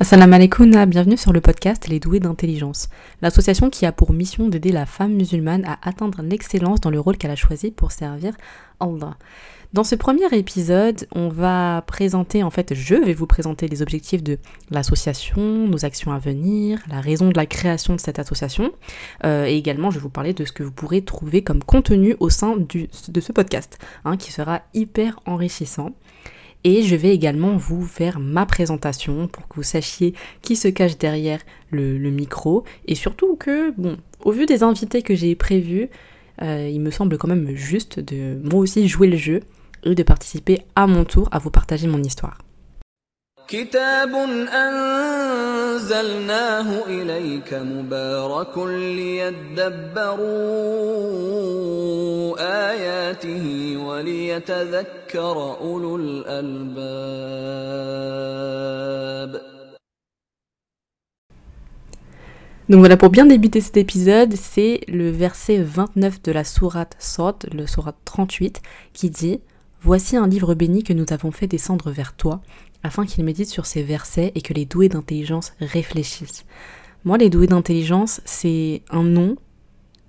Assalamu alaikum, bienvenue sur le podcast Les Doués d'intelligence, l'association qui a pour mission d'aider la femme musulmane à atteindre l'excellence dans le rôle qu'elle a choisi pour servir Allah. Dans ce premier épisode, on va présenter, en fait, je vais vous présenter les objectifs de l'association, nos actions à venir, la raison de la création de cette association, euh, et également je vais vous parler de ce que vous pourrez trouver comme contenu au sein de ce podcast, hein, qui sera hyper enrichissant. Et je vais également vous faire ma présentation pour que vous sachiez qui se cache derrière le, micro. Et surtout que, bon, au vu des invités que j'ai prévus, euh, il me semble quand même juste de moi aussi jouer le jeu et de participer à mon tour à vous partager mon histoire. كتاب أنزلناه إليك مبارك ليدبروا آياته وليتذكر أولو الألباب Donc voilà, pour bien débuter cet épisode, c'est le verset 29 de la sourate Sot, le sourate 38, qui dit Voici un livre béni que nous avons fait descendre vers toi, afin qu'il médite sur ces versets et que les doués d'intelligence réfléchissent. Moi, les doués d'intelligence, c'est un nom,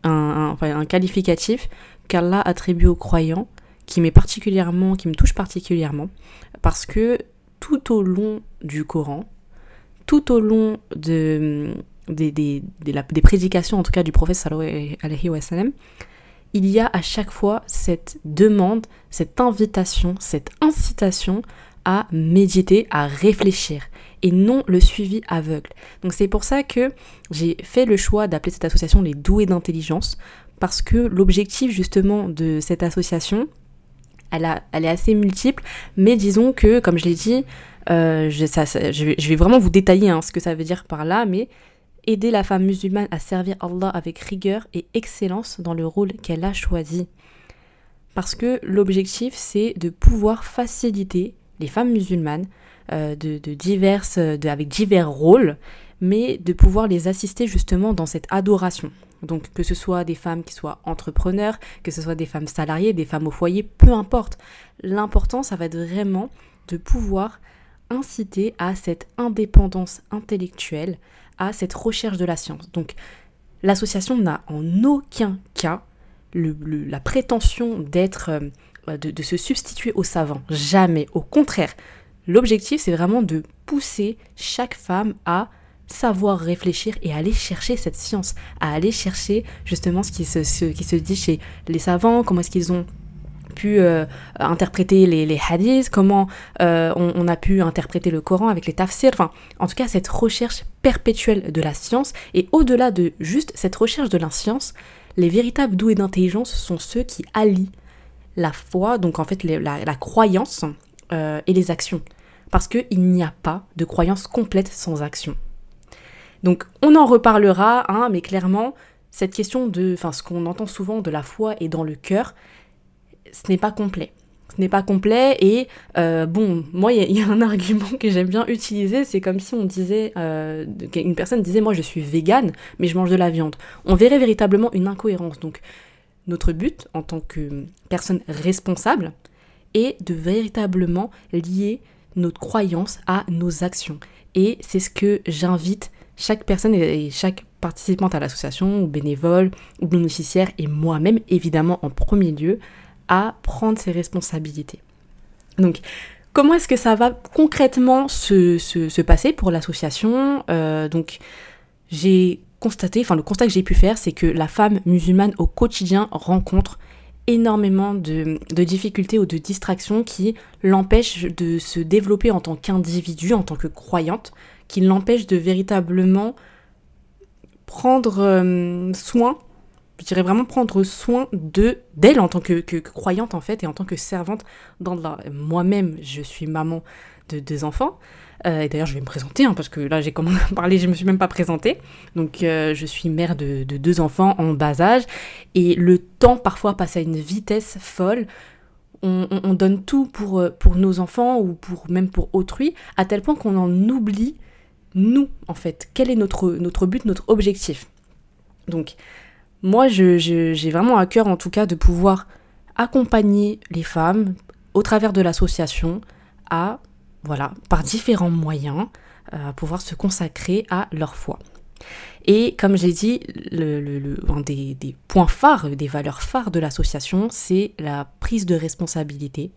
un, qualificatif qu'Allah attribue aux croyants, qui m'est particulièrement, qui me touche particulièrement, parce que tout au long du Coran, tout au long de, des, des, des, prédications, en tout cas du prophète sallallahu alayhi wa sallam, il y a à chaque fois cette demande, cette invitation, cette incitation à méditer, à réfléchir et non le suivi aveugle. Donc c'est pour ça que j'ai fait le choix d'appeler cette association les doués d'intelligence parce que l'objectif justement de cette association, elle, est assez multiple, mais disons que, comme je l'ai dit, euh, je, vais, vraiment vous détailler hein, ce que ça veut dire par là, mais aider la femme musulmane à servir Allah avec rigueur et excellence dans le rôle qu'elle a choisi. Parce que l'objectif, c'est de pouvoir faciliter les femmes musulmanes euh, de, diverses, avec divers rôles, mais de pouvoir les assister justement dans cette adoration. Donc que ce soit des femmes qui soient entrepreneurs, que ce soit des femmes salariées, des femmes au foyer, peu importe. L'important, ça va être vraiment de pouvoir inciter à cette indépendance intellectuelle, à cette recherche de la science. Donc l'association n'a en aucun cas la prétention d'être, euh, de, se substituer aux savants. Jamais. Au contraire, l'objectif c'est vraiment de pousser chaque femme à savoir réfléchir et aller chercher cette science, à aller chercher justement ce qui ce qui se dit chez les savants, comment est-ce qu'ils ont pu euh, interpréter les, hadiths, comment euh, on, a pu interpréter le Coran avec les tafsirs, enfin, en tout cas, cette recherche perpétuelle de la science, et au-delà de juste cette recherche de la science, les véritables doués d'intelligence sont ceux qui allient la foi, donc en fait la, croyance euh, et les actions. Parce qu'il n'y a pas de croyance complète sans action. Donc on en reparlera, hein, mais clairement, cette question de, enfin ce qu'on entend souvent de la foi et dans le cœur, ce n'est pas complet. Ce n'est pas complet et euh, bon, moi il y, a un argument que j'aime bien utiliser, c'est comme si on disait, euh, une personne disait moi je suis végane mais je mange de la viande. On verrait véritablement une incohérence. Donc notre but en tant que personne responsable est de véritablement lier notre croyance à nos actions. Et c'est ce que j'invite chaque personne et chaque participante à l'association, ou bénévole, ou bénéficiaire, et moi-même évidemment en premier lieu, à prendre ses responsabilités. Donc, comment est-ce que ça va concrètement se, passer pour l'association? Euh, Donc, j'ai constaté, le constat que j'ai pu faire, c'est que la femme musulmane au quotidien rencontre énormément de, de difficultés ou de distractions qui l'empêchent de se développer en tant qu'individu, en tant que croyante, qui l'empêchent de véritablement prendre euh, soin je dirais vraiment prendre soin de d'elle en tant que, croyante en fait et en tant que servante dans la... Moi-même, je suis maman de deux enfants. Euh, et d'ailleurs, je vais me présenter hein, parce que là, j'ai commencé à parler, je me suis même pas présentée. Donc, euh, je suis mère de, deux enfants en bas âge et le temps parfois passe à une vitesse folle. On, donne tout pour, euh, pour nos enfants ou pour même pour autrui, à tel point qu'on en oublie nous en fait. Quel est notre, notre but, notre objectif? Donc, moi, j'ai vraiment à cœur en tout cas de pouvoir accompagner les femmes au travers de l'association à, voilà, par différents moyens, à pouvoir se consacrer à leur foi. Et comme je l'ai dit, un des, points phares, des valeurs phares de l'association, c'est la prise de responsabilité,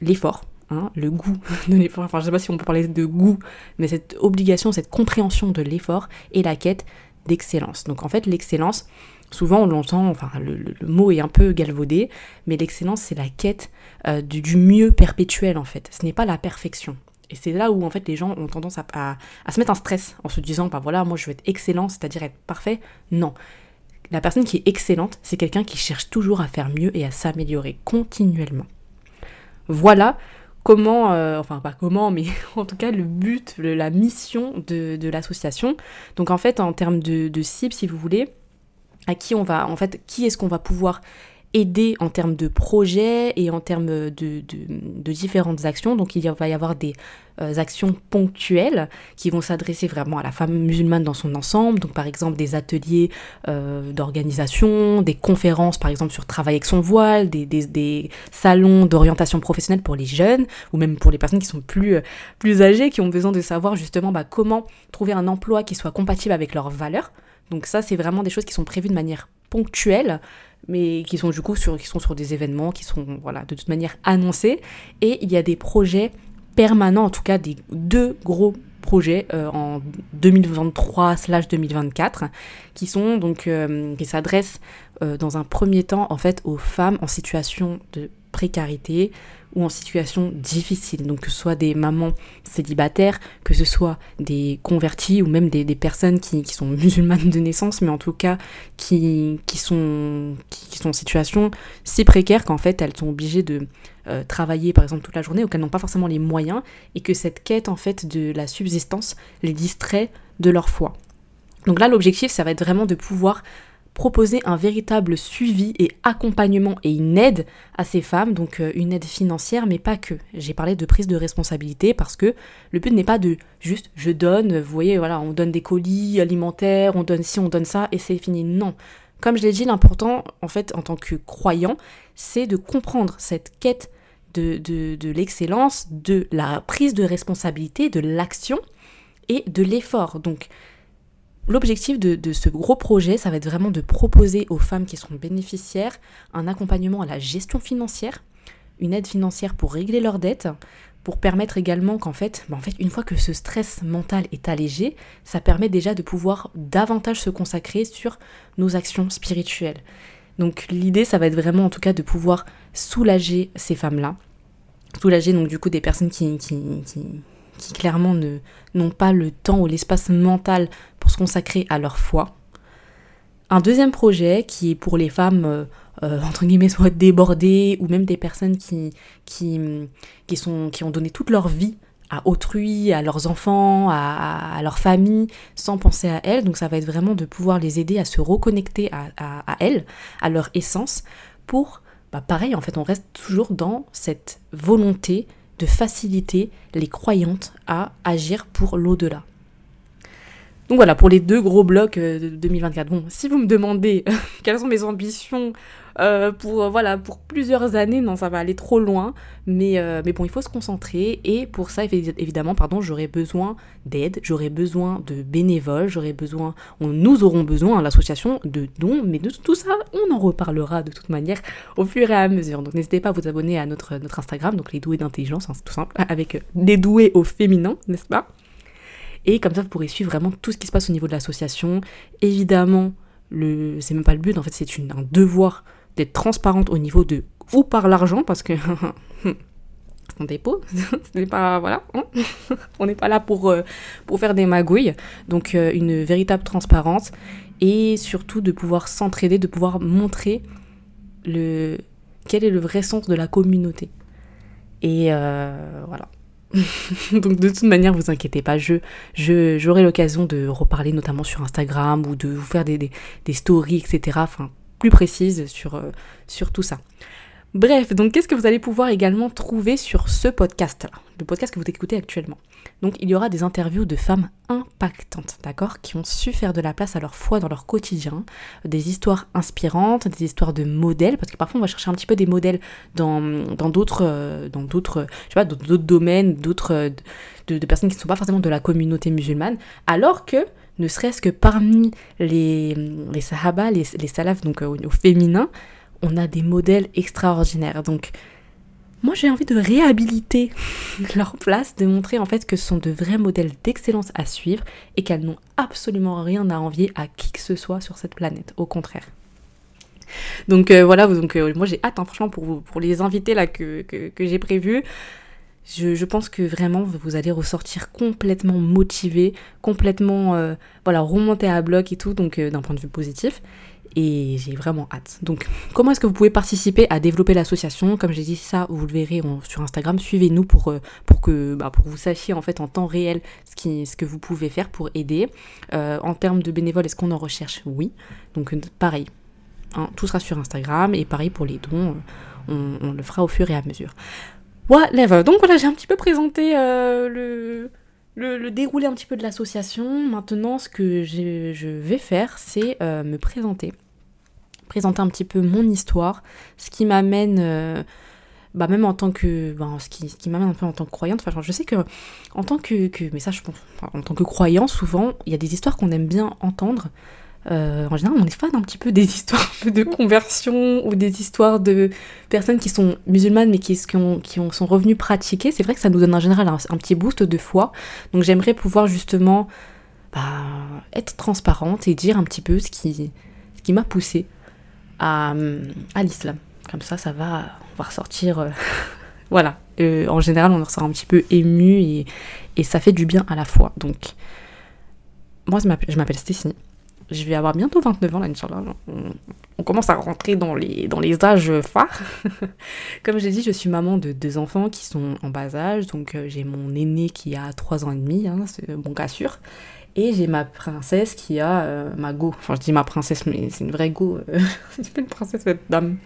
l'effort, hein, le goût de l'effort. Enfin, je ne sais pas si on peut parler de goût, mais cette obligation, cette compréhension de l'effort et la quête d'excellence. Donc en fait, l'excellence, souvent on l'entend, enfin le, mot est un peu galvaudé, mais l'excellence, c'est la quête euh, du mieux perpétuel en fait. Ce n'est pas la perfection. Et c'est là où en fait les gens ont tendance à, se mettre un stress en se disant bah voilà moi je veux être excellent, c'est-à-dire être parfait. Non. La personne qui est excellente, c'est quelqu'un qui cherche toujours à faire mieux et à s'améliorer continuellement. Voilà comment, euh, enfin pas comment, mais en tout cas le but, la mission de, l'association. Donc en fait en termes de, de cible, si vous voulez, à qui on va, en fait, qui est-ce qu'on va pouvoir aider en termes de projets et en termes de, différentes actions. Donc il va y avoir des euh, actions ponctuelles qui vont s'adresser vraiment à la femme musulmane dans son ensemble. Donc par exemple des ateliers euh, d'organisation, des conférences par exemple sur travailler avec son voile, des, des, des salons d'orientation professionnelle pour les jeunes ou même pour les personnes qui sont plus, plus âgées, qui ont besoin de savoir justement bah, comment trouver un emploi qui soit compatible avec leurs valeurs. Donc ça, c'est vraiment des choses qui sont prévues de manière ponctuelle mais qui sont du coup sur, qui sont sur des événements qui sont voilà, de toute manière annoncés. Et il y a des projets permanents, en tout cas des deux gros projets euh, en 2023/2024 qui sont donc euh, qui s'adressent euh, dans un premier temps en fait aux femmes en situation de précarité ou en situation difficile. Donc que ce soit des mamans célibataires, que ce soit des convertis ou même des, personnes qui, sont musulmanes de naissance, mais en tout cas qui, sont, qui, en situation si précaire qu'en fait elles sont obligées de euh, travailler par exemple toute la journée ou qu'elles n'ont pas forcément les moyens et que cette quête en fait de la subsistance les distrait de leur foi. Donc là l'objectif ça va être vraiment de pouvoir proposer un véritable suivi et accompagnement et une aide à ces femmes, donc euh, une aide financière, mais pas que. J'ai parlé de prise de responsabilité parce que le but n'est pas de juste je donne, vous voyez, voilà, on donne des colis alimentaires, on donne ci, on donne ça, et c'est fini. Non. Comme je l'ai dit, l'important, en fait, en tant que croyant, c'est de comprendre cette quête de, de, de l'excellence, de la prise de responsabilité, de l'action et de l'effort. Donc, L'objectif de, ce gros projet, ça va être vraiment de proposer aux femmes qui sont bénéficiaires un accompagnement à la gestion financière, une aide financière pour régler leurs dettes, pour permettre également qu'en fait, bah, fait, une fois que ce stress mental est allégé, ça permet déjà de pouvoir davantage se consacrer sur nos actions spirituelles. Donc l'idée, ça va être vraiment en tout cas de pouvoir soulager ces femmes-là, soulager donc du coup des personnes qui clairement n'ont pas le temps ou l'espace mental pour se consacrer à leur foi. Un deuxième projet qui est pour les femmes, euh, euh, entre guillemets, soit débordées, ou même des personnes qui, qui, qui, sont, qui ont donné toute leur vie à autrui, à leurs enfants, à, leur famille, sans penser à elles. Donc ça va être vraiment de pouvoir les aider à se reconnecter à, à, elles, à leur essence, pour, bah pareil, en fait, on reste toujours dans cette volonté de faciliter les croyantes à agir pour l'au-delà. Donc voilà, pour les deux gros blocs euh, de 2024. Bon, si vous me demandez quelles sont mes ambitions euh, pour, euh, voilà, pour plusieurs années, non, ça va aller trop loin. Mais, bon, il faut se concentrer. Et pour ça, évidemment, pardon, j'aurai besoin d'aide, j'aurai besoin de bénévoles, j'aurai besoin, nous aurons besoin, l'association, de dons. Mais de tout ça, on en reparlera de toute manière au fur et à mesure. Donc n'hésitez pas à vous abonner à notre, notre Instagram, donc les doués d'intelligence, hein, c'est tout simple, avec les doués au féminin, n'est-ce pas? Et comme ça, vous pourrez suivre vraiment tout ce qui se passe au niveau de l'association. Évidemment, le, c'est même pas le but, en fait, c'est un devoir d'être transparente au niveau de où par l'argent parce que on dépôt, ce n'est pas voilà, hein. on n'est pas là pour euh, pour faire des magouilles. Donc euh, une véritable transparence et surtout de pouvoir s'entraider, de pouvoir montrer le quel est le vrai sens de la communauté. Et euh, voilà. Donc de toute manière, vous inquiétez pas, je, j'aurai l'occasion de reparler notamment sur Instagram ou de vous faire des, stories, etc. Plus précise sur, euh, sur tout ça. Bref, donc qu'est-ce que vous allez pouvoir également trouver sur ce podcast-là, le podcast que vous écoutez actuellement? Donc il y aura des interviews de femmes impactantes, d'accord, qui ont su faire de la place à leur foi dans leur quotidien, des histoires inspirantes, des histoires de modèles, parce que parfois on va chercher un petit peu des modèles dans d'autres, euh, dans d'autres domaines, d'autres, euh, de, personnes qui ne sont pas forcément de la communauté musulmane, alors que ne serait-ce que parmi les, les sahaba, les, les salafs, donc euh, au féminin, on a des modèles extraordinaires. Donc, moi, j'ai envie de réhabiliter leur place, de montrer en fait que ce sont de vrais modèles d'excellence à suivre et qu'elles n'ont absolument rien à envier à qui que ce soit sur cette planète. Au contraire. Donc euh, voilà, donc euh, moi j'ai hâte hein, franchement pour, les invités là que, j'ai prévus. Je, pense que vraiment vous allez ressortir complètement motivé, complètement euh, voilà remonté à bloc et tout, donc d'un point de vue positif et j'ai vraiment hâte. Donc, comment est-ce que vous pouvez participer à développer l'association? Comme j'ai dit ça, vous le verrez sur Instagram. Suivez-nous pour, euh, pour que bah, pour vous sachiez en fait en temps réel ce, que vous pouvez faire pour aider. Euh, en termes de bénévoles, est-ce qu'on en recherche? Oui. Donc, euh, pareil. Hein, tout sera sur Instagram et pareil pour les dons. On, le fera au fur et à mesure. Whatever. Donc voilà, j'ai un petit peu présenté le le, déroulé un petit peu de l'association. Maintenant, ce que je vais faire, c'est me présenter présenter un petit peu mon histoire, ce qui m'amène, euh, bah même en tant que, ben, ce qui, ce qui m'amène un peu en tant que croyante. Enfin, je sais que en tant que, que mais ça, je pense, en tant que croyant, souvent, il y a des histoires qu'on aime bien entendre. Euh, en général, on est fan un petit peu des histoires de conversion ou des histoires de personnes qui sont musulmanes mais qui, qui, qui ont, sont revenues pratiquer. C'est vrai que ça nous donne en général un, petit boost de foi. Donc j'aimerais pouvoir justement bah, être transparente et dire un petit peu ce qui, ce qui m'a poussée à, l'islam. Comme ça, ça va, on va ressortir. Euh, voilà. Euh, en général, on ressort un petit peu ému et, ça fait du bien à la fois. Donc, moi, je m'appelle Stécie. Je vais avoir bientôt 29 ans, là, On, on, commence à rentrer dans les, dans les âges phares. Comme j'ai dit, je suis maman de deux enfants qui sont en bas âge. Donc, euh, j'ai mon aîné qui a 3 ans et demi, hein, c'est bon cas sûr. Et j'ai ma princesse qui a euh, ma go. Enfin, je dis ma princesse, mais c'est une vraie go. Euh, c'est pas une princesse, cette dame.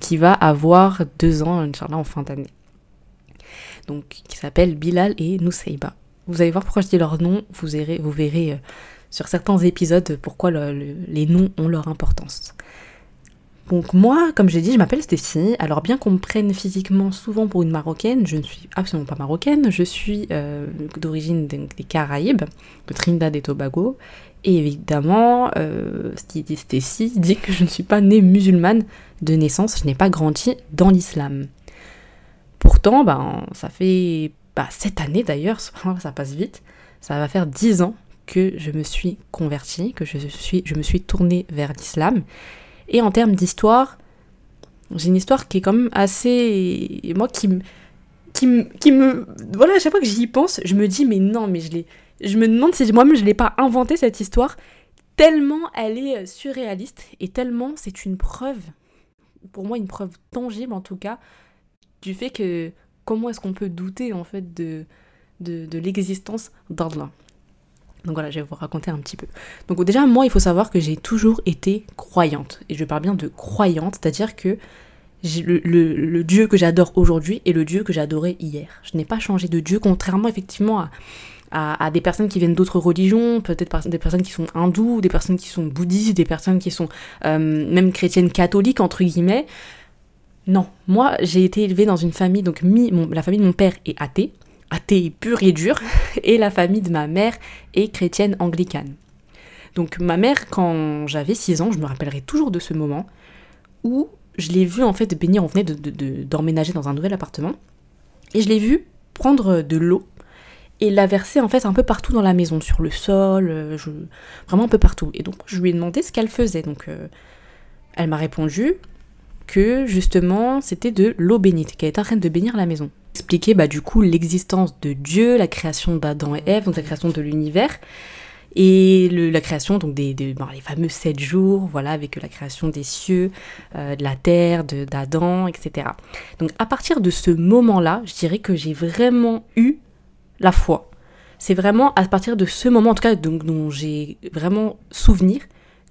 Qui va avoir deux ans, Inch'Allah, en fin d'année. Donc, qui s'appelle Bilal et Nusayba. Vous allez voir pourquoi je dis leur nom. Vous verrez, vous verrez euh, sur certains épisodes pourquoi les noms ont leur importance. Donc moi, comme j'ai dit, je m'appelle Stécie. Alors bien qu'on me prenne physiquement souvent pour une marocaine, je ne suis absolument pas marocaine. Je suis euh, d'origine des, Caraïbes, de Trinidad et Tobago. Et évidemment, euh, ce qui dit Stécie dit que je ne suis pas née musulmane de naissance. Je n'ai pas grandi dans l'islam. Pourtant, ben, ça fait bah, cette année d'ailleurs, ça passe vite. Ça va faire dix ans que je me suis convertie, que je me suis tournée vers l'islam. Et en termes d'histoire, j'ai une histoire qui est quand même assez. Moi qui me. Qui voilà, à chaque fois que j'y pense, je me dis, mais non, mais je l'ai. Je me demande si moi-même je l'ai pas inventé cette histoire, tellement elle est euh, surréaliste et tellement c'est une preuve, pour moi une preuve tangible en tout cas, du fait que comment est-ce qu'on peut douter en fait de, de, de l'existence d'Allah. Donc voilà, je vais vous raconter un petit peu. Donc déjà, moi, il faut savoir que j'ai toujours été croyante. Et je parle bien de croyante, c'est-à-dire que le, Dieu que j'adore aujourd'hui est le Dieu que j'adorais hier. Je n'ai pas changé de Dieu, contrairement effectivement à, des personnes qui viennent d'autres religions, peut-être des personnes qui sont hindoues, des personnes qui sont bouddhistes, des personnes qui sont euh, même chrétiennes catholiques, entre guillemets. Non, moi j'ai été élevée dans une famille, donc la famille de mon père est athée, athée pure et dure, et la famille de ma mère est chrétienne anglicane. Donc ma mère, quand j'avais 6 ans, je me rappellerai toujours de ce moment, où je l'ai vue en fait bénir, on venait d'emménager de, dans un nouvel appartement, et je l'ai vue prendre de l'eau et la verser en fait un peu partout dans la maison, sur le sol, euh, vraiment un peu partout. Et donc je lui ai demandé ce qu'elle faisait. Donc euh, elle m'a répondu que justement c'était de l'eau bénite, qu'elle était en train de bénir la maison expliquer bah, du coup l'existence de Dieu, la création d'Adam et Ève, donc la création de l'univers, et la création donc des, les fameux sept jours, voilà, avec la création des cieux, euh, de la terre, d'Adam, etc. Donc à partir de ce moment-là, je dirais que j'ai vraiment eu la foi. C'est vraiment à partir de ce moment, en tout cas, donc, dont j'ai vraiment souvenir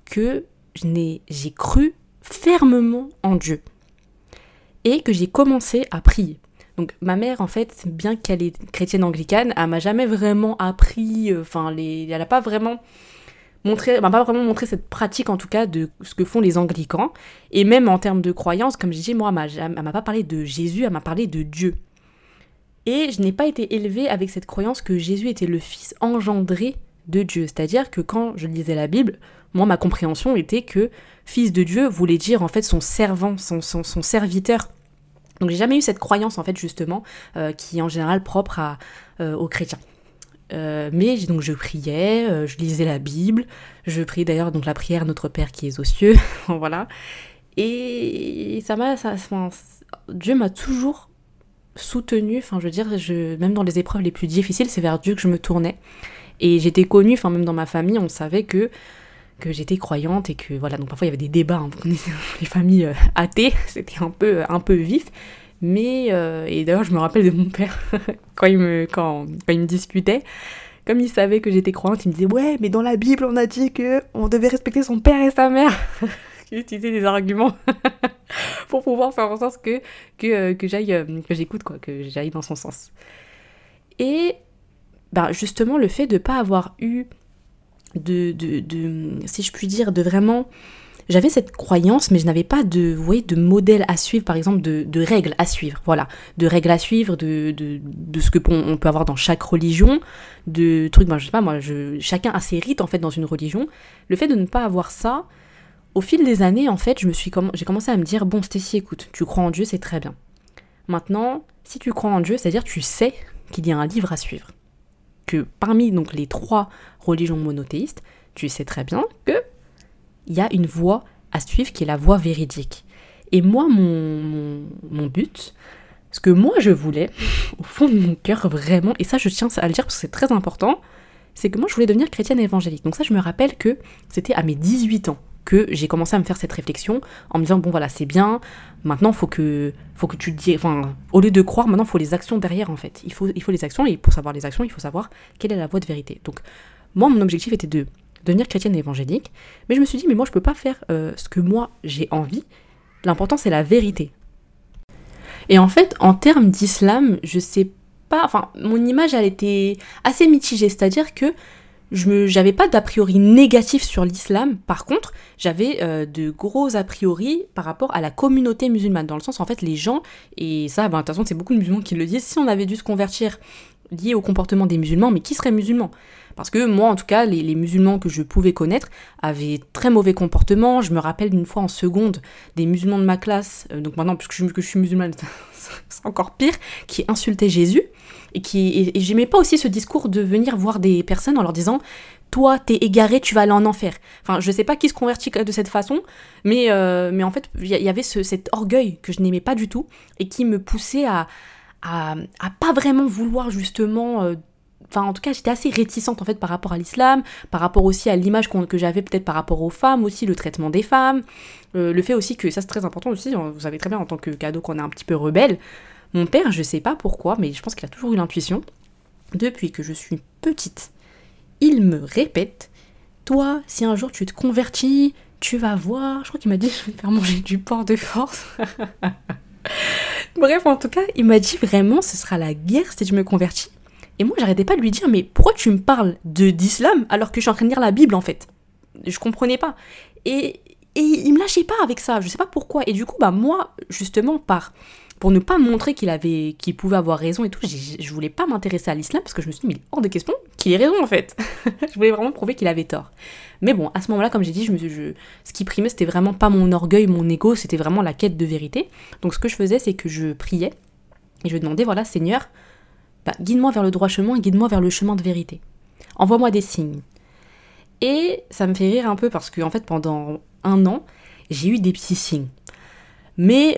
que j'ai cru fermement en Dieu. et que j'ai commencé à prier. Donc ma mère, en fait, bien qu'elle est chrétienne anglicane, elle m'a jamais vraiment appris, euh, enfin, elle n'a pas vraiment montré, m'a pas vraiment montré cette pratique en tout cas de ce que font les anglicans. Et même en termes de croyance, comme je dis, moi, elle m'a pas parlé de Jésus, elle m'a parlé de Dieu. Et je n'ai pas été élevée avec cette croyance que Jésus était le fils engendré de Dieu. C'est-à-dire que quand je lisais la Bible, moi, ma compréhension était que fils de Dieu voulait dire en fait son servant, son, serviteur. Donc j'ai jamais eu cette croyance en fait justement euh, qui est en général propre à, euh, aux chrétiens. Euh, mais donc je priais, je lisais la Bible, je priais d'ailleurs donc la prière Notre Père qui est aux cieux, voilà. Et ça m'a, Dieu m'a toujours soutenu. Enfin, je veux dire, même dans les épreuves les plus difficiles, c'est vers Dieu que je me tournais. Et j'étais connue, enfin même dans ma famille, on savait que que j'étais croyante et que voilà donc parfois il y avait des débats hein, les familles euh, athées. C'était un peu un peu vif. Mais euh, et d'ailleurs je me rappelle de mon père quand il me quand, quand il me discutait comme il savait que j'étais croyante il me disait ouais mais dans la Bible on a dit que on devait respecter son père et sa mère. J'ai utilisé des arguments pour pouvoir faire en sorte que que, euh, que j'aille que j'écoute quoi que j'aille dans son sens. Et bah justement le fait de pas avoir eu de, de, si je puis dire, de vraiment... J'avais cette croyance, mais je n'avais pas de, vous de modèle à suivre, par exemple, de, de, règles à suivre. Voilà, de règles à suivre, de, de, ce que on peut avoir dans chaque religion, de trucs, ben, je sais pas, moi, je, chacun a ses rites, en fait, dans une religion. Le fait de ne pas avoir ça, au fil des années, en fait, je me suis j'ai commencé à me dire, bon, Stécie, écoute, tu crois en Dieu, c'est très bien. Maintenant, si tu crois en Dieu, c'est-à-dire tu sais qu'il y a un livre à suivre que parmi donc les trois religions monothéistes, tu sais très bien que il y a une voie à suivre qui est la voie véridique. Et moi, mon, mon, but, ce que moi je voulais, au fond de mon cœur vraiment, et ça je tiens à le dire parce que c'est très important, c'est que moi je voulais devenir chrétienne évangélique. Donc ça je me rappelle que c'était à mes 18 ans que j'ai commencé à me faire cette réflexion en me disant bon voilà c'est bien maintenant faut que faut que tu dis enfin au lieu de croire maintenant faut les actions derrière en fait. Il faut il faut les actions et pour savoir les actions il faut savoir quelle est la voie de vérité. Donc moi mon objectif était de devenir chrétienne évangélique mais je me suis dit mais moi je peux pas faire euh, ce que moi j'ai envie. L'important c'est la vérité. Et en fait en termes d'islam je sais pas enfin mon image elle était assez mitigée. C'est à dire que j'avais pas d'a priori négatif sur l'islam. Par contre, j'avais euh, de gros a priori par rapport à la communauté musulmane. Dans le sens, en fait, les gens, et ça, ben, de toute façon, c'est beaucoup de musulmans qui le disent, si on avait dû se convertir lié au comportement des musulmans, mais qui serait musulman Parce que moi, en tout cas, les, musulmans que je pouvais connaître avaient très mauvais comportement. Je me rappelle d'une fois en seconde, des musulmans de ma classe, euh, donc maintenant, puisque je, suis musulmane, c'est encore pire, qui insultaient Jésus et qui et, j'aimais pas aussi ce discours de venir voir des personnes en leur disant toi t'es égaré tu vas aller en enfer enfin je sais pas qui se convertit de cette façon mais euh, mais en fait il y, avait cet orgueil que je n'aimais pas du tout et qui me poussait à à, pas vraiment vouloir justement euh, Enfin, en tout cas, j'étais assez réticente en fait par rapport à l'islam, par rapport aussi à l'image que j'avais peut-être par rapport aux femmes aussi, le traitement des femmes, euh, le fait aussi que ça c'est très important aussi. Vous savez très bien en tant que cadeau qu'on est un petit peu rebelle, mon père, je sais pas pourquoi, mais je pense qu'il a toujours eu l'intuition. Depuis que je suis petite, il me répète Toi, si un jour tu te convertis, tu vas voir. Je crois qu'il m'a dit Je vais te faire manger du porc de force. Bref, en tout cas, il m'a dit vraiment Ce sera la guerre si je me convertis. Et moi, j'arrêtais pas de lui dire Mais pourquoi tu me parles de d'islam alors que je suis en train de lire la Bible en fait? Je comprenais pas. Et, et il me lâchait pas avec ça, je sais pas pourquoi. Et du coup, bah moi, justement, par pour ne pas montrer qu'il avait, qu'il pouvait avoir raison et tout, je voulais pas m'intéresser à l'islam parce que je me suis dit, hors de question qu'il ait raison en fait. je voulais vraiment prouver qu'il avait tort. Mais bon, à ce moment-là, comme j'ai dit, je me, je, ce qui primait, c'était vraiment pas mon orgueil, mon ego, c'était vraiment la quête de vérité. Donc ce que je faisais, c'est que je priais et je demandais, voilà, Seigneur, bah, guide-moi vers le droit chemin, guide-moi vers le chemin de vérité. Envoie-moi des signes. Et ça me fait rire un peu parce que, en fait, pendant un an, j'ai eu des petits signes. Mais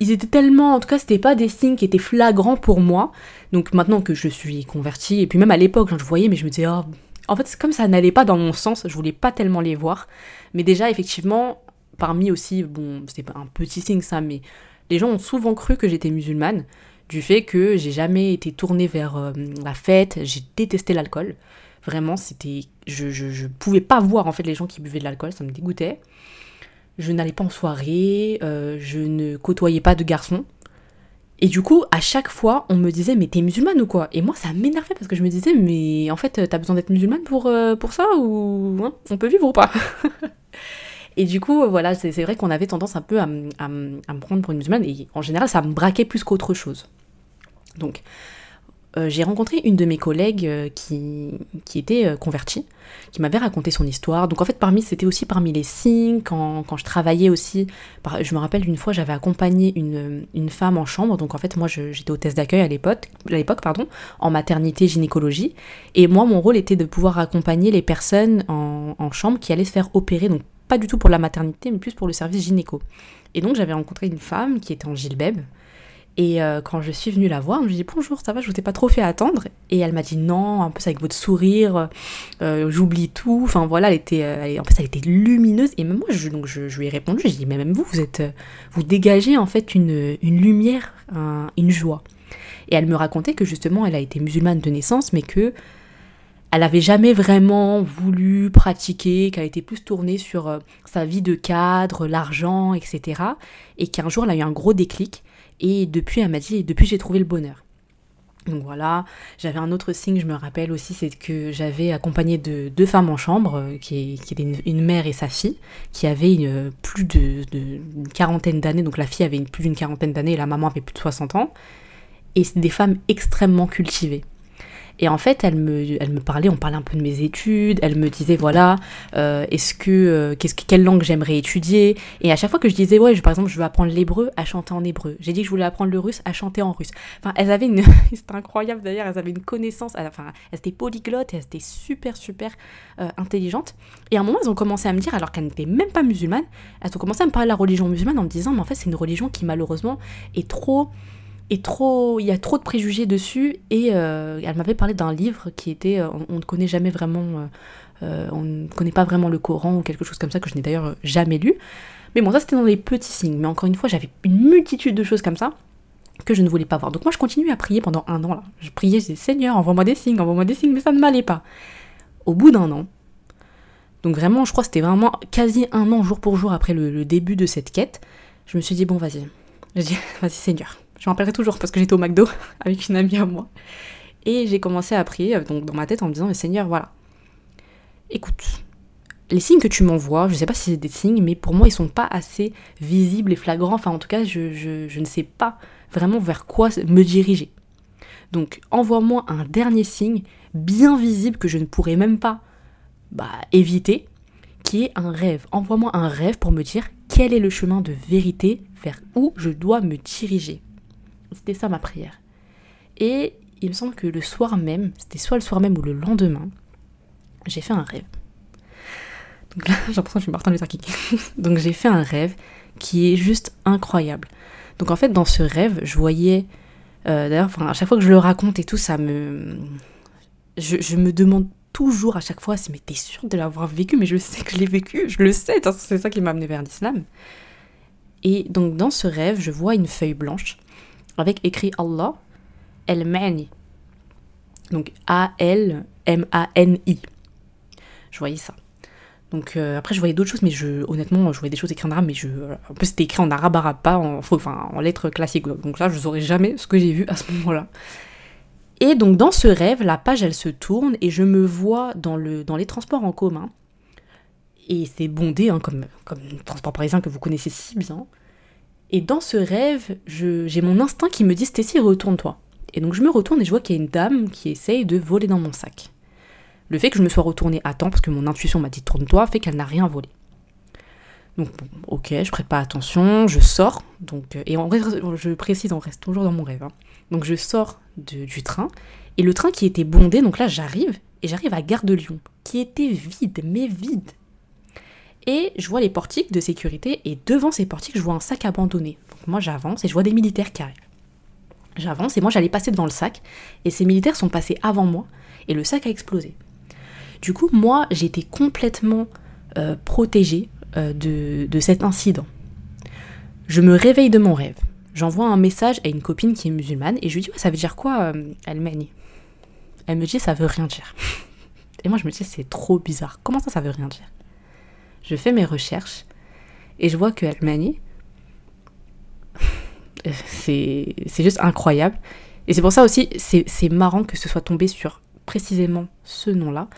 ils étaient tellement, en tout cas, c'était pas des signes qui étaient flagrants pour moi. Donc maintenant que je suis convertie, et puis même à l'époque, je voyais, mais je me disais, oh, en fait, comme ça n'allait pas dans mon sens, je voulais pas tellement les voir. Mais déjà, effectivement, parmi aussi, bon, c'était pas un petit signe ça, mais les gens ont souvent cru que j'étais musulmane, du fait que j'ai jamais été tournée vers euh, la fête, j'ai détesté l'alcool. Vraiment, c'était. Je, je, je, pouvais pas voir en fait les gens qui buvaient de l'alcool, ça me dégoûtait. Je n'allais pas en soirée, euh, je ne côtoyais pas de garçons. Et du coup, à chaque fois, on me disait, mais t'es musulmane ou quoi? Et moi, ça m'énervait parce que je me disais, mais en fait, t'as besoin d'être musulmane pour, euh, pour ça Ou hein, on peut vivre ou pas? Et du coup, voilà, c'est vrai qu'on avait tendance un peu à, à, à, me prendre pour une musulmane. Et en général, ça me braquait plus qu'autre chose. Donc, euh, j'ai rencontré une de mes collègues euh, qui, qui, était euh, convertie, qui m'avait raconté son histoire. Donc en fait, parmi, c'était aussi parmi les signes, quand, quand je travaillais aussi, je me rappelle une fois, j'avais accompagné une, une, femme en chambre. Donc en fait, moi, j'étais hôtesse d'accueil à l'époque, à l'époque, pardon, en maternité gynécologie. Et moi, mon rôle était de pouvoir accompagner les personnes en, en chambre qui allaient se faire opérer. Donc pas du tout pour la maternité, mais plus pour le service gynéco. Et donc j'avais rencontré une femme qui était en gilbeb, et euh, quand je suis venue la voir, je lui ai dit bonjour, ça va, je vous ai pas trop fait attendre. Et elle m'a dit non, un peu avec votre sourire, euh, j'oublie tout. Enfin voilà, elle était, euh, en fait, elle était lumineuse. Et même moi, je, donc je, lui ai répondu, j'ai dit mais même vous, vous êtes, vous dégagez en fait une, lumière, une joie. Et elle me racontait que justement, elle a été musulmane de naissance, mais que elle avait jamais vraiment voulu pratiquer, qu'elle était plus tournée sur sa vie de cadre, l'argent, etc. Et qu'un jour, elle a eu un gros déclic et depuis, elle m'a dit, depuis j'ai trouvé le bonheur. Donc voilà, j'avais un autre signe, je me rappelle aussi, c'est que j'avais accompagné de, deux femmes en chambre, euh, qui, étaient une, mère et sa fille, qui avaient une, plus de, quarantaine d'années, donc la fille avait plus d'une quarantaine d'années et la maman avait plus de 60 ans, et c'est des femmes extrêmement cultivées. Et en fait, elle me, parlait, on parlait un peu de mes études, elle me disait, voilà, euh, est-ce que, euh, qu'est-ce que, quelle langue j'aimerais étudier? Et à chaque fois que je disais, ouais, je, par exemple, je veux apprendre l'hébreu, à chanter en hébreu. J'ai dit que je voulais apprendre le russe, à chanter en russe. Enfin, elles avaient une, c'était incroyable d'ailleurs, elles avaient une connaissance, enfin, elles étaient polyglottes, elles étaient super, super euh, intelligentes. Et à un moment, elles ont commencé à me dire, alors qu'elles n'étaient même pas musulmanes, elles ont commencé à me parler de la religion musulmane en me disant, mais en fait, c'est une religion qui malheureusement est trop il y a trop de préjugés dessus. Et euh, elle m'avait parlé d'un livre qui était, euh, on, ne connaît jamais vraiment, euh, on ne connaît pas vraiment le Coran ou quelque chose comme ça que je n'ai d'ailleurs jamais lu. Mais bon, ça c'était dans les petits signes. Mais encore une fois, j'avais une multitude de choses comme ça que je ne voulais pas voir. Donc moi, je continuais à prier pendant un an là. Je priais, je disais Seigneur, envoie-moi des signes, envoie-moi des signes, mais ça ne m'allait pas. Au bout d'un an, donc vraiment, je crois que c'était vraiment quasi un an jour pour jour après le, le début de cette quête, je me suis dit bon, vas-y. Dis vas-y Seigneur, je m'en rappellerai toujours parce que j'étais au McDo avec une amie à moi. Et j'ai commencé à prier euh, donc, dans ma tête en me disant, Seigneur, voilà. Écoute, les signes que tu m'envoies, je ne sais pas si c'est des signes, mais pour moi, ils sont pas assez visibles et flagrants. Enfin, en tout cas, je, je ne sais pas vraiment vers quoi me diriger. Donc, envoie-moi un dernier signe bien visible que je ne pourrais même pas bah, éviter, qui est un rêve. Envoie-moi un rêve pour me dire quel est le chemin de vérité vers où je dois me diriger. C'était ça ma prière. Et il me semble que le soir même, c'était soit le soir même ou le lendemain, j'ai fait un rêve. Donc là, j'ai l'impression que je suis Martin Luther King. Donc j'ai fait un rêve qui est juste incroyable. Donc en fait, dans ce rêve, je voyais. Euh, d'ailleurs, à chaque fois que je le raconte et tout, ça me. Je, me demande toujours à chaque fois si mais t'es sûr de l'avoir vécu? Mais je sais que je l'ai vécu, je le sais, c'est ça qui m'a amené vers l'islam. Et donc dans ce rêve, je vois une feuille blanche avec écrit Allah, El-Mani. Donc A-L-M-A-N-I. Je voyais ça. Donc euh, après je voyais d'autres choses, mais je, honnêtement je voyais des choses écrites en arabe, mais je, un peu c'était écrit en arabe arabe, pas en, en lettres classiques. Donc là je ne saurais jamais ce que j'ai vu à ce moment-là. Et donc dans ce rêve, la page elle se tourne et je me vois dans, le, dans les transports en commun. Et c'est bondé, hein, comme, comme transport parisien que vous connaissez si bien. Et dans ce rêve, j'ai mon instinct qui me dit Stécie, retourne-toi. Et donc je me retourne et je vois qu'il y a une dame qui essaye de voler dans mon sac. Le fait que je me sois retournée à temps, parce que mon intuition m'a dit tourne-toi, fait qu'elle n'a rien volé. Donc ok, je prête pas attention, je sors, donc, et en je précise, on reste toujours dans mon rêve. Hein. Donc je sors du train, et le train qui était bondé, donc là j'arrive, et j'arrive à Gare de Lyon, qui était vide, mais vide. Et je vois les portiques de sécurité et devant ces portiques, je vois un sac abandonné. Moi j'avance et je vois des militaires qui arrivent. J'avance et moi j'allais passer devant le sac et ces militaires sont passés avant moi et le sac a explosé. Du coup, moi j'étais complètement euh, protégée euh, de, cet incident. Je me réveille de mon rêve. J'envoie un message à une copine qui est musulmane et je lui dis Ça veut dire quoi, euh, Elle me dit Ça veut rien dire. Et moi je me dis C'est trop bizarre. Comment ça, ça veut rien dire? Je fais mes recherches et je vois que Almani, c'est juste incroyable. Et c'est pour ça aussi, c'est marrant que ce soit tombé sur précisément ce nom-là.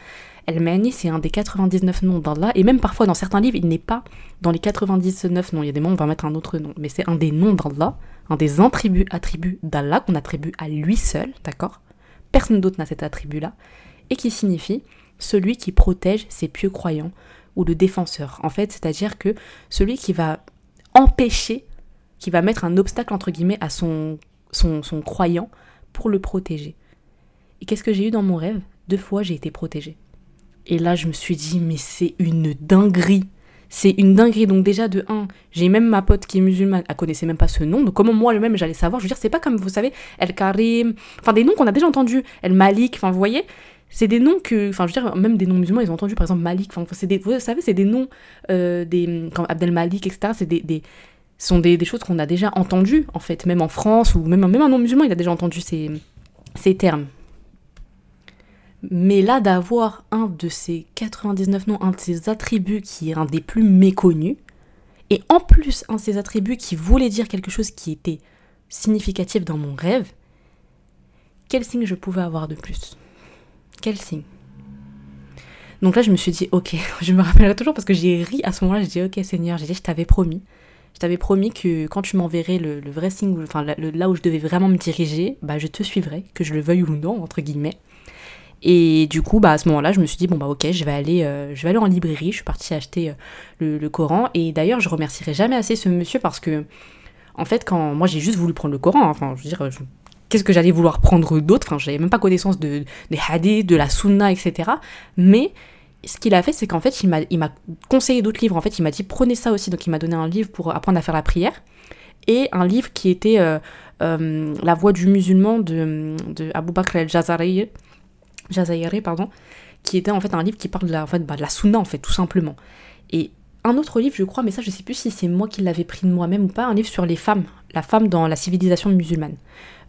El-Mani, c'est un des 99 noms d'Allah, et même parfois dans certains livres, il n'est pas dans les 99 noms. Il y a des où on va mettre un autre nom, mais c'est un des noms d'Allah, un des attributs, attributs d'Allah qu'on attribue à lui seul, d'accord? Personne d'autre n'a cet attribut-là, et qui signifie celui qui protège ses pieux croyants, ou le défenseur. En fait, c'est-à-dire que celui qui va empêcher, qui va mettre un obstacle entre guillemets à son, son, croyant pour le protéger. Et qu'est-ce que j'ai eu dans mon rêve? Deux fois, j'ai été protégée. Et là, je me suis dit, mais c'est une dinguerie. C'est une dinguerie. Donc déjà, de 1, j'ai même ma pote qui est musulmane, elle connaissait même pas ce nom. Donc comment moi-même j'allais savoir? Je veux dire, c'est pas comme, vous savez, El Karim, enfin des noms qu'on a déjà entendus. El Malik, enfin vous voyez? C'est des noms que, enfin, je veux dire, même des noms musulmans, ils ont entendu, par exemple, Malik, vous savez, c'est des noms, euh, des, comme Abdel Malik, etc., c'est des, sont des, choses qu'on a déjà entendues, en fait, même en France, ou même, un nom musulman, il a déjà entendu ces termes. Mais là, d'avoir un de ces 99 noms, un de ces attributs qui est un des plus méconnus, et en plus un de ces attributs qui voulait dire quelque chose qui était significatif dans mon rêve, quel signe je pouvais avoir de plus? Quel signe? Donc là, je me suis dit, ok, je me rappellerai toujours parce que j'ai ri à ce moment-là, j'ai dit, ok Seigneur, j'ai dit, je t'avais promis. Je t'avais promis que quand tu m'enverrais le, vrai signe, enfin là où je devais vraiment me diriger, bah je te suivrai, que je le veuille ou non, entre guillemets. Et du coup, bah, à ce moment-là, je me suis dit, bon, bah, ok, je vais aller, euh, je vais aller en librairie. Je suis partie acheter euh, le, Coran. Et d'ailleurs, je remercierai jamais assez ce monsieur parce que, en fait, quand moi, j'ai juste voulu prendre le Coran, hein, enfin, je veux dire, qu'est-ce que j'allais vouloir prendre d'autre? Enfin, j'avais même pas connaissance de, des hadiths, de la sunna, etc. Mais ce qu'il a fait, c'est qu'en fait, il m'a, il m'a conseillé d'autres livres. En fait, il m'a dit, prenez ça aussi. Donc, il m'a donné un livre pour apprendre à faire la prière. Et un livre qui était euh, La voix du musulman de, de Abu Bakr Jazayere, pardon, qui était en fait un livre qui parle de la, en bah, de la sunna, en fait, tout simplement. Et un autre livre, je crois, mais ça, je sais plus si c'est moi qui l'avais pris de moi-même ou pas, un livre sur les femmes, la femme dans la civilisation musulmane.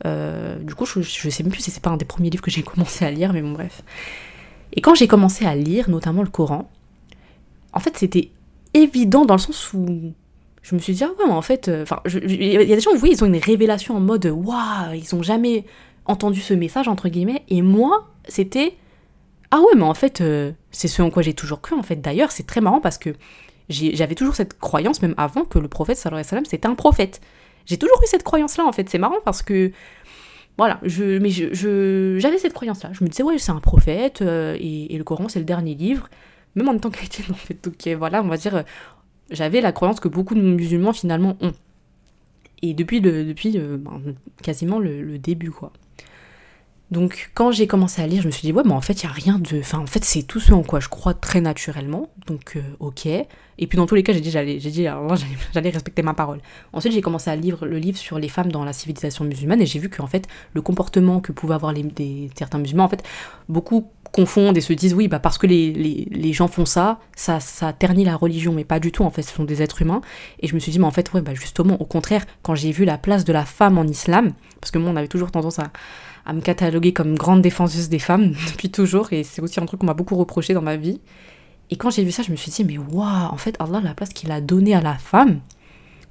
Euh, du coup, je, sais même plus si c'est pas un des premiers livres que j'ai commencé à lire, mais bon, bref. Et quand j'ai commencé à lire, notamment le Coran, en fait, c'était évident dans le sens où je me suis dit, ah ouais, en fait, euh, il y a des gens, vous voyez, ils ont une révélation en mode, waouh, ils ont jamais entendu ce message, entre guillemets, et moi, c'était ah ouais, mais en fait, euh, c'est ce en quoi j'ai toujours cru. En fait, d'ailleurs, c'est très marrant parce que j'avais toujours cette croyance, même avant que le prophète, c'était un prophète. J'ai toujours eu cette croyance-là, en fait. C'est marrant parce que, voilà, mais j'avais cette croyance-là. Je me disais, ouais, c'est un prophète, euh, et, le Coran, c'est le dernier livre. Même en tant que chrétienne, en fait. Donc, voilà, on va dire, euh, j'avais la croyance que beaucoup de musulmans, finalement, ont. Et depuis, le, depuis ben, quasiment le début, quoi. Donc quand j'ai commencé à lire, je me suis dit ouais mais en fait il y a rien de, en fait c'est tout ce en quoi je crois très naturellement, donc euh, ok. Et puis dans tous les cas j'ai dit j'allais, j'allais respecter ma parole. Ensuite j'ai commencé à lire le livre sur les femmes dans la civilisation musulmane et j'ai vu qu'en fait le comportement que pouvaient avoir les, certains musulmans en fait beaucoup confondent et se disent oui bah parce que les, gens font ça, ça ça ternit la religion mais pas du tout en fait ce sont des êtres humains et je me suis dit mais en fait ouais bah justement au contraire quand j'ai vu la place de la femme en islam parce que moi on avait toujours tendance à à me cataloguer comme grande défenseuse des femmes depuis toujours, et c'est aussi un truc qu'on m'a beaucoup reproché dans ma vie. Et quand j'ai vu ça, je me suis dit, mais waouh, en fait, Allah, la place qu'il a donnée à la femme,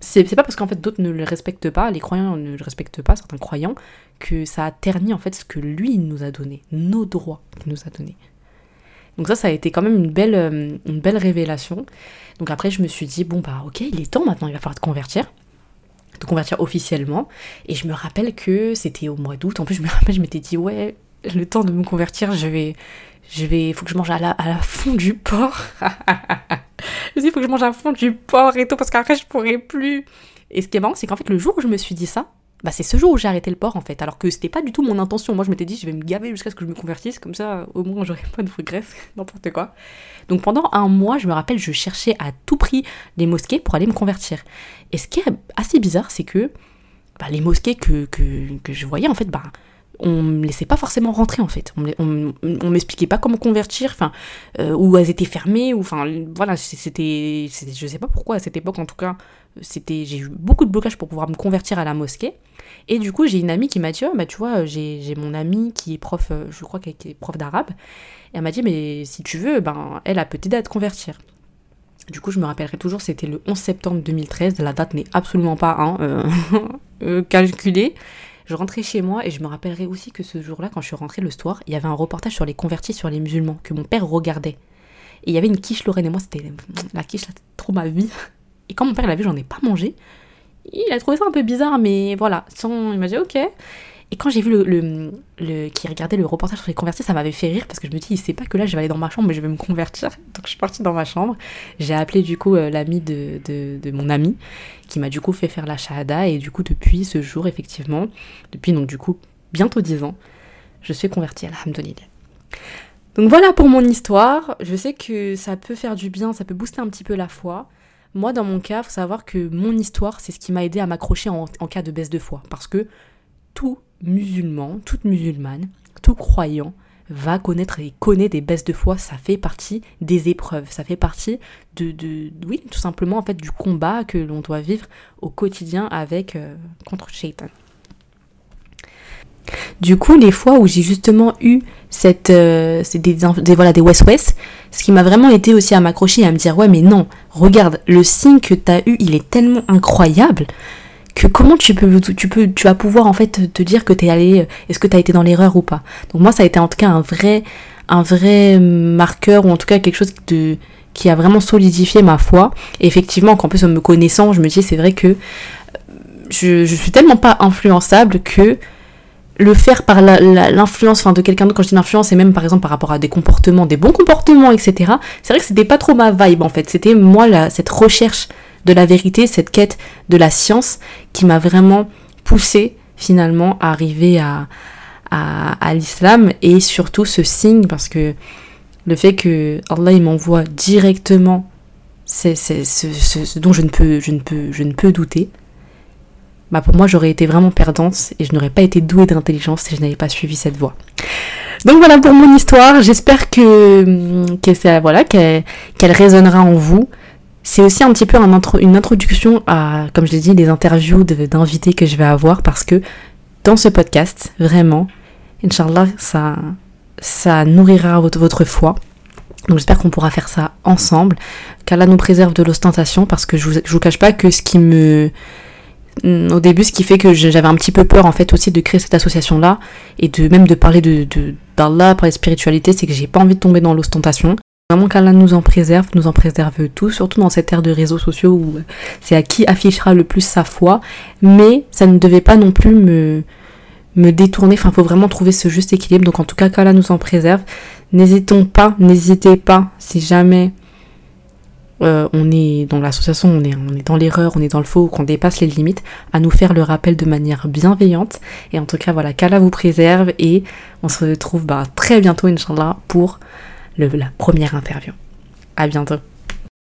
c'est pas parce qu'en fait d'autres ne le respectent pas, les croyants ne le respectent pas, certains croyants, que ça a terni en fait ce que lui nous a donné, nos droits qu'il nous a donnés. Donc ça, ça a été quand même une belle, euh, une belle révélation. Donc après, je me suis dit, bon bah ok, il est temps maintenant, il va falloir te convertir convertir officiellement. Et je me rappelle que c'était au mois d'août. En plus, je me rappelle, je m'étais dit, ouais, le temps de me convertir, je vais. Je vais. Faut que je mange à la, à fond du porc. je me dis, faut que je mange à fond du porc et tout, parce qu'après, je pourrais plus. Et ce qui est marrant, c'est qu'en fait, le jour où je me suis dit ça, bah, c'est ce jour où j'ai arrêté le porc en fait, alors que c'était pas du tout mon intention. Moi je m'étais dit je vais me gaver jusqu'à ce que je me convertisse, comme ça au moins j'aurai pas de regrets, n'importe quoi. Donc pendant un mois, je me rappelle, je cherchais à tout prix les mosquées pour aller me convertir. Et ce qui est assez bizarre, c'est que bah, les mosquées que, que, que, je voyais en fait, bah, on me laissait pas forcément rentrer en fait. On, on, m'expliquait pas comment convertir, enfin, euh, ou elles étaient fermées, ou enfin, voilà, c'était, je sais pas pourquoi à cette époque en tout cas, c'était, j'ai eu beaucoup de blocages pour pouvoir me convertir à la mosquée. Et du coup, j'ai une amie qui m'a dit, oh, bah tu vois, j'ai mon amie qui est prof, euh, je crois qu'elle est prof d'arabe, et elle m'a dit, mais si tu veux, ben, elle a peut t'aider à te convertir. Du coup, je me rappellerai toujours, c'était le 11 septembre 2013. La date n'est absolument pas hein, euh, euh, calculée. Je rentrais chez moi et je me rappellerai aussi que ce jour-là, quand je suis rentrée le soir, il y avait un reportage sur les convertis sur les musulmans que mon père regardait. Et il y avait une quiche Lorraine et moi, c'était la quiche, là, trop ma vie. Et quand mon père l'a vu, j'en ai pas mangé. Il a trouvé ça un peu bizarre, mais voilà. Sans, il m'a dit ok. Et quand j'ai vu le, le, qui regardait le reportage sur les convertis, ça m'avait fait rire parce que je me dis, il sait pas que là, je vais aller dans ma chambre, mais je vais me convertir. Donc je suis partie dans ma chambre. J'ai appelé du coup euh, l'ami de, de, mon ami qui m'a du coup fait faire la shahada. Et du coup, depuis ce jour, effectivement, depuis donc du coup bientôt 10 ans, je suis convertie, alhamdoulilah. Donc voilà pour mon histoire. Je sais que ça peut faire du bien, ça peut booster un petit peu la foi. Moi, dans mon cas, faut savoir que mon histoire, c'est ce qui m'a aidé à m'accrocher en, cas de baisse de foi. Parce que tout musulman, toute musulmane, tout croyant va connaître et connaît des baisses de foi, ça fait partie des épreuves, ça fait partie de, oui, tout simplement en fait du combat que l'on doit vivre au quotidien avec euh, contre Shaitan. Du coup, les fois où j'ai justement eu cette, euh, des, des West-West, ce qui m'a vraiment été aussi à m'accrocher et à me dire, ouais, mais non, regarde, le signe que tu as eu, il est tellement incroyable que comment tu peux, tu peux, tu vas pouvoir en fait te dire que tu es allé, est-ce que tu as été dans l'erreur ou pas? Donc moi, ça a été en tout cas un vrai, un vrai marqueur ou en tout cas quelque chose de, qui a vraiment solidifié ma foi. Et effectivement, qu'en plus en me connaissant, je me dis c'est vrai que je, je suis tellement pas influençable que le faire par l'influence enfin, de quelqu'un d'autre, quand je dis l'influence, et même par exemple par rapport à des comportements, des bons comportements, etc. C'est vrai que c'était pas trop ma vibe en fait. C'était moi la, cette recherche de la vérité, cette quête de la science qui m'a vraiment poussé finalement à arriver à, à, l'islam et surtout ce signe parce que le fait que Allah il m'envoie directement c'est ce, ce, dont je ne peux, je ne peux, je ne peux douter. Bah pour moi j'aurais été vraiment perdante et je n'aurais pas été douée d'intelligence si je n'avais pas suivi cette voie. Donc voilà pour mon histoire, j'espère que, que ça, voilà, qu'elle résonnera en vous c'est aussi un petit peu une introduction à, comme je l'ai dit, les interviews d'invités que je vais avoir parce que dans ce podcast, vraiment, Inch'Allah, ça, ça nourrira votre, votre foi. Donc j'espère qu'on pourra faire ça ensemble, qu'Allah nous préserve de l'ostentation parce que je vous, je vous cache pas que ce qui me... Au début, ce qui fait que j'avais un petit peu peur en fait aussi de créer cette association-là et de même de parler de d'Allah, parler de spiritualité, c'est que j'ai pas envie de tomber dans l'ostentation. Vraiment qu'Allah nous en préserve, nous en préserve tous, surtout dans cette ère de réseaux sociaux où c'est à qui affichera le plus sa foi. Mais ça ne devait pas non plus me, me détourner. Enfin, faut vraiment trouver ce juste équilibre. Donc en tout cas, qu'Allah nous en préserve. N'hésitons pas, n'hésitez pas, si jamais euh, on est dans l'association, on est, dans l'erreur, on est dans le faux, qu'on dépasse les limites, à nous faire le rappel de manière bienveillante. Et en tout cas, voilà, qu'Allah vous préserve et on se retrouve bah, très bientôt, Inch'Allah, pour la première interview. À bientôt.